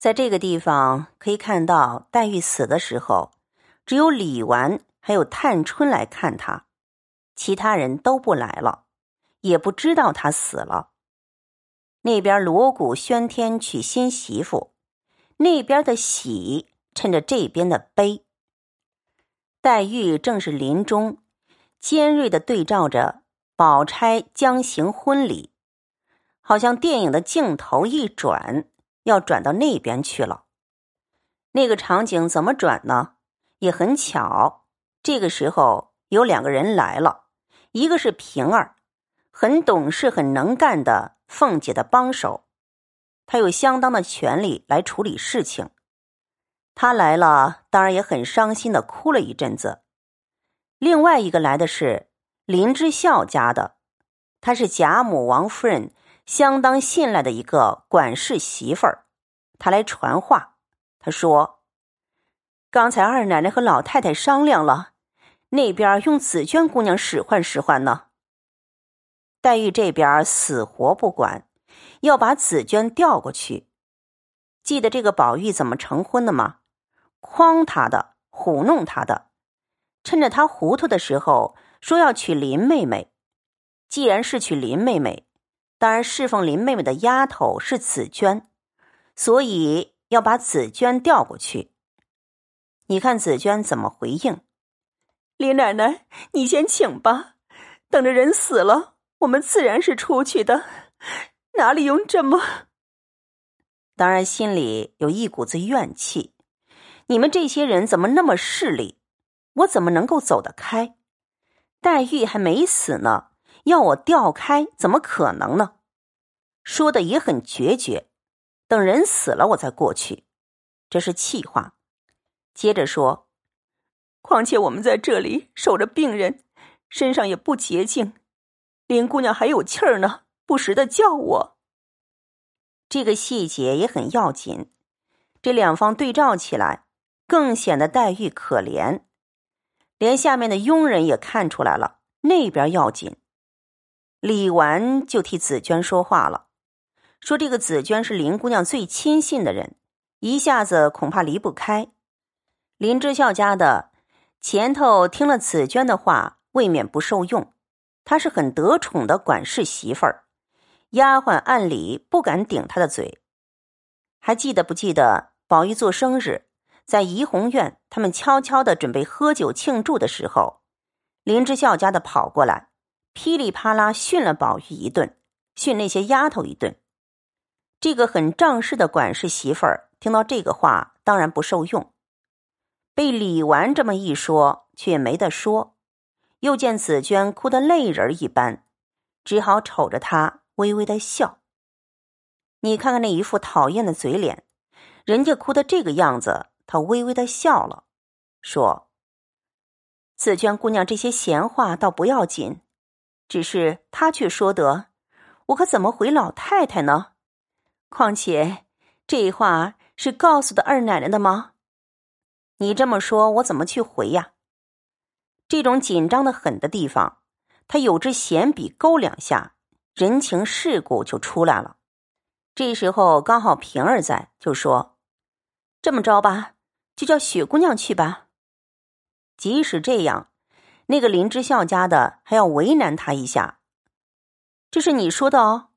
在这个地方可以看到，黛玉死的时候，只有李纨还有探春来看她，其他人都不来了，也不知道她死了。那边锣鼓喧天娶新媳妇，那边的喜趁着这边的悲。黛玉正是临终，尖锐的对照着宝钗将行婚礼，好像电影的镜头一转，要转到那边去了。那个场景怎么转呢？也很巧，这个时候有两个人来了，一个是平儿，很懂事、很能干的凤姐的帮手，他有相当的权力来处理事情。他来了，当然也很伤心的哭了一阵子。另外一个来的是林之孝家的，她是贾母、王夫人相当信赖的一个管事媳妇儿。她来传话，她说：“刚才二奶奶和老太太商量了，那边用紫娟姑娘使唤使唤呢。黛玉这边死活不管，要把紫娟调过去。记得这个宝玉怎么成婚的吗？”诓他的，糊弄他的，趁着他糊涂的时候，说要娶林妹妹。既然是娶林妹妹，当然侍奉林妹妹的丫头是紫娟，所以要把紫娟调过去。你看紫娟怎么回应？林奶奶，你先请吧，等着人死了，我们自然是出去的，哪里用这么……当然心里有一股子怨气。你们这些人怎么那么势利？我怎么能够走得开？黛玉还没死呢，要我调开，怎么可能呢？说的也很决绝，等人死了我再过去，这是气话。接着说，况且我们在这里守着病人，身上也不洁净，林姑娘还有气儿呢，不时的叫我。这个细节也很要紧，这两方对照起来。更显得黛玉可怜，连下面的佣人也看出来了，那边要紧。李纨就替紫娟说话了，说这个紫娟是林姑娘最亲信的人，一下子恐怕离不开。林之孝家的前头听了紫娟的话，未免不受用。她是很得宠的管事媳妇儿，丫鬟按理不敢顶她的嘴。还记得不记得宝玉做生日？在怡红院，他们悄悄的准备喝酒庆祝的时候，林之孝家的跑过来，噼里啪啦训了宝玉一顿，训那些丫头一顿。这个很仗势的管事媳妇儿听到这个话，当然不受用。被李纨这么一说，却没得说。又见紫娟哭得泪人一般，只好瞅着她微微的笑。你看看那一副讨厌的嘴脸，人家哭的这个样子。他微微的笑了，说：“紫娟姑娘这些闲话倒不要紧，只是他却说得，我可怎么回老太太呢？况且这话是告诉的二奶奶的吗？你这么说，我怎么去回呀？这种紧张的很的地方，他有支闲笔勾两下，人情世故就出来了。这时候刚好平儿在，就说：这么着吧。”就叫雪姑娘去吧。即使这样，那个林之孝家的还要为难他一下。这是你说的哦，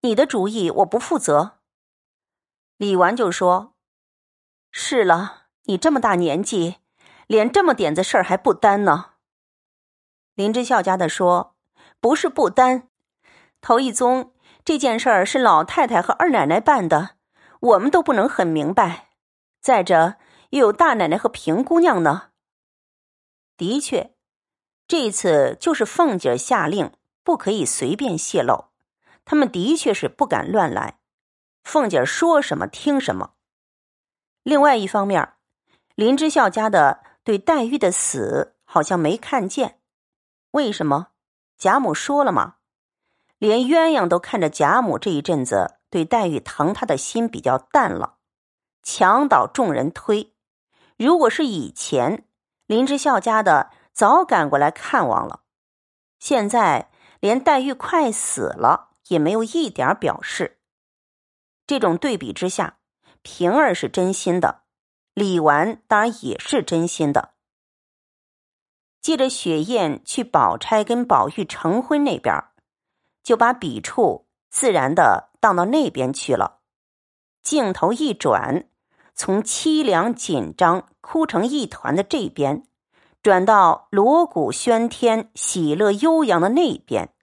你的主意我不负责。李纨就说：“是了，你这么大年纪，连这么点子事儿还不担呢。”林之孝家的说：“不是不担，头一宗这件事儿是老太太和二奶奶办的，我们都不能很明白。再者。”又有大奶奶和平姑娘呢。的确，这次就是凤姐下令，不可以随便泄露。他们的确是不敢乱来。凤姐说什么听什么。另外一方面，林之孝家的对黛玉的死好像没看见。为什么？贾母说了嘛，连鸳鸯都看着贾母这一阵子对黛玉疼她的心比较淡了，墙倒众人推。如果是以前，林之孝家的早赶过来看望了。现在连黛玉快死了，也没有一点表示。这种对比之下，平儿是真心的，李纨当然也是真心的。借着雪雁去宝钗跟宝玉成婚那边，就把笔触自然的荡到那边去了。镜头一转，从凄凉紧张、哭成一团的这边，转到锣鼓喧天、喜乐悠扬的那边。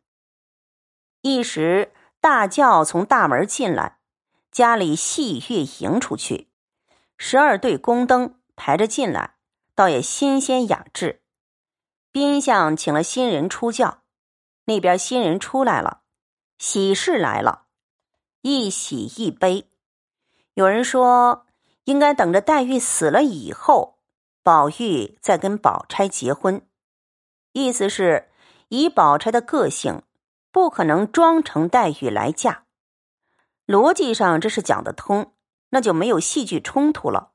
一时大轿从大门进来。家里戏乐迎出去，十二对宫灯排着进来，倒也新鲜雅致。宾相请了新人出轿，那边新人出来了，喜事来了，一喜一悲。有人说，应该等着黛玉死了以后，宝玉在跟宝钗结婚，意思是以宝钗的个性，不可能装成黛玉来嫁。逻辑上这是讲得通，那就没有戏剧冲突了。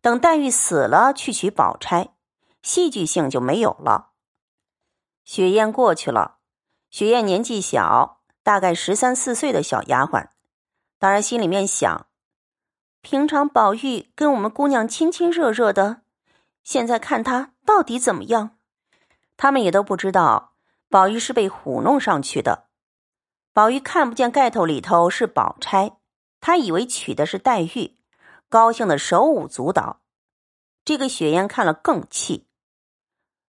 等黛玉死了去娶宝钗，戏剧性就没有了。雪雁过去了，雪雁年纪小，大概十三四岁的小丫鬟，当然心里面想：平常宝玉跟我们姑娘亲亲热热的，现在看他到底怎么样？他们也都不知道，宝玉是被唬弄上去的。宝玉看不见盖头里头是宝钗，他以为娶的是黛玉，高兴的手舞足蹈。这个雪雁看了更气。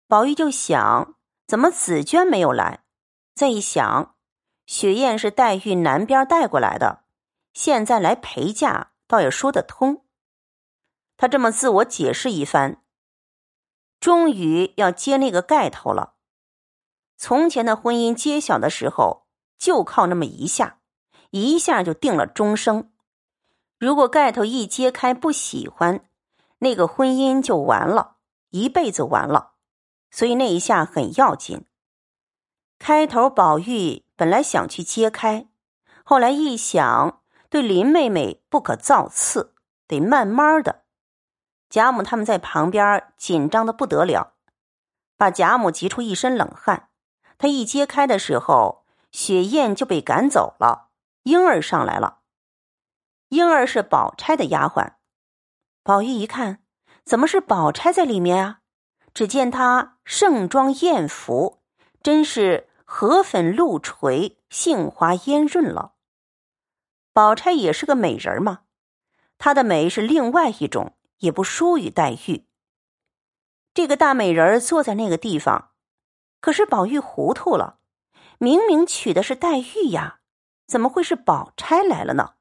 宝玉就想：怎么紫娟没有来？再一想，雪雁是黛玉南边带过来的，现在来陪嫁，倒也说得通。他这么自我解释一番，终于要揭那个盖头了。从前的婚姻揭晓的时候。就靠那么一下，一下就定了终生。如果盖头一揭开不喜欢，那个婚姻就完了，一辈子完了。所以那一下很要紧。开头宝玉本来想去揭开，后来一想，对林妹妹不可造次，得慢慢的。贾母他们在旁边紧张的不得了，把贾母急出一身冷汗。他一揭开的时候。雪雁就被赶走了，莺儿上来了。莺儿是宝钗的丫鬟，宝玉一看，怎么是宝钗在里面啊？只见她盛装艳服，真是河粉露垂，杏花烟润了。宝钗也是个美人嘛，她的美是另外一种，也不输于黛玉。这个大美人坐在那个地方，可是宝玉糊涂了。明明娶的是黛玉呀，怎么会是宝钗来了呢？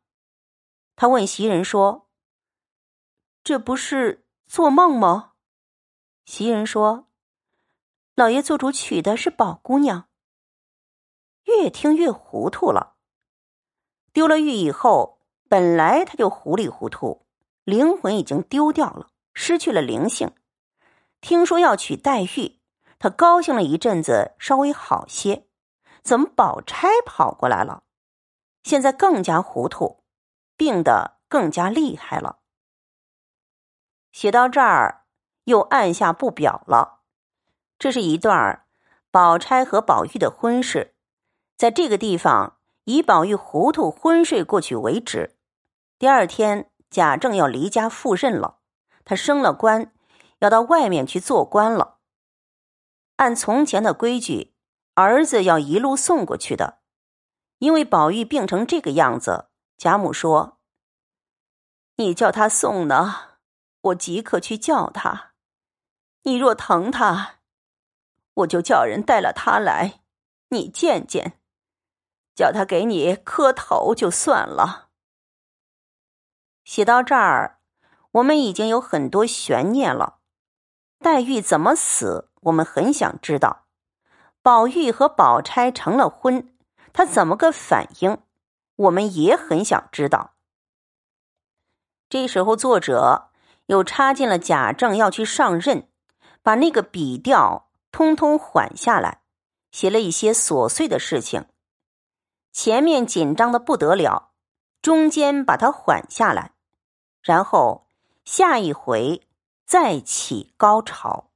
他问袭人说：“这不是做梦吗？”袭人说：“老爷做主娶的是宝姑娘。”越听越糊涂了。丢了玉以后，本来他就糊里糊涂，灵魂已经丢掉了，失去了灵性。听说要娶黛玉，他高兴了一阵子，稍微好些。怎么宝钗跑过来了？现在更加糊涂，病得更加厉害了。写到这儿，又按下不表了。这是一段宝钗和宝玉的婚事，在这个地方以宝玉糊涂昏睡过去为止。第二天，贾政要离家赴任了，他升了官，要到外面去做官了。按从前的规矩。儿子要一路送过去的，因为宝玉病成这个样子，贾母说：“你叫他送呢，我即刻去叫他；你若疼他，我就叫人带了他来，你见见，叫他给你磕头就算了。”写到这儿，我们已经有很多悬念了。黛玉怎么死，我们很想知道。宝玉和宝钗成了婚，他怎么个反应？我们也很想知道。这时候，作者又插进了贾政要去上任，把那个笔调通通缓下来，写了一些琐碎的事情。前面紧张的不得了，中间把它缓下来，然后下一回再起高潮。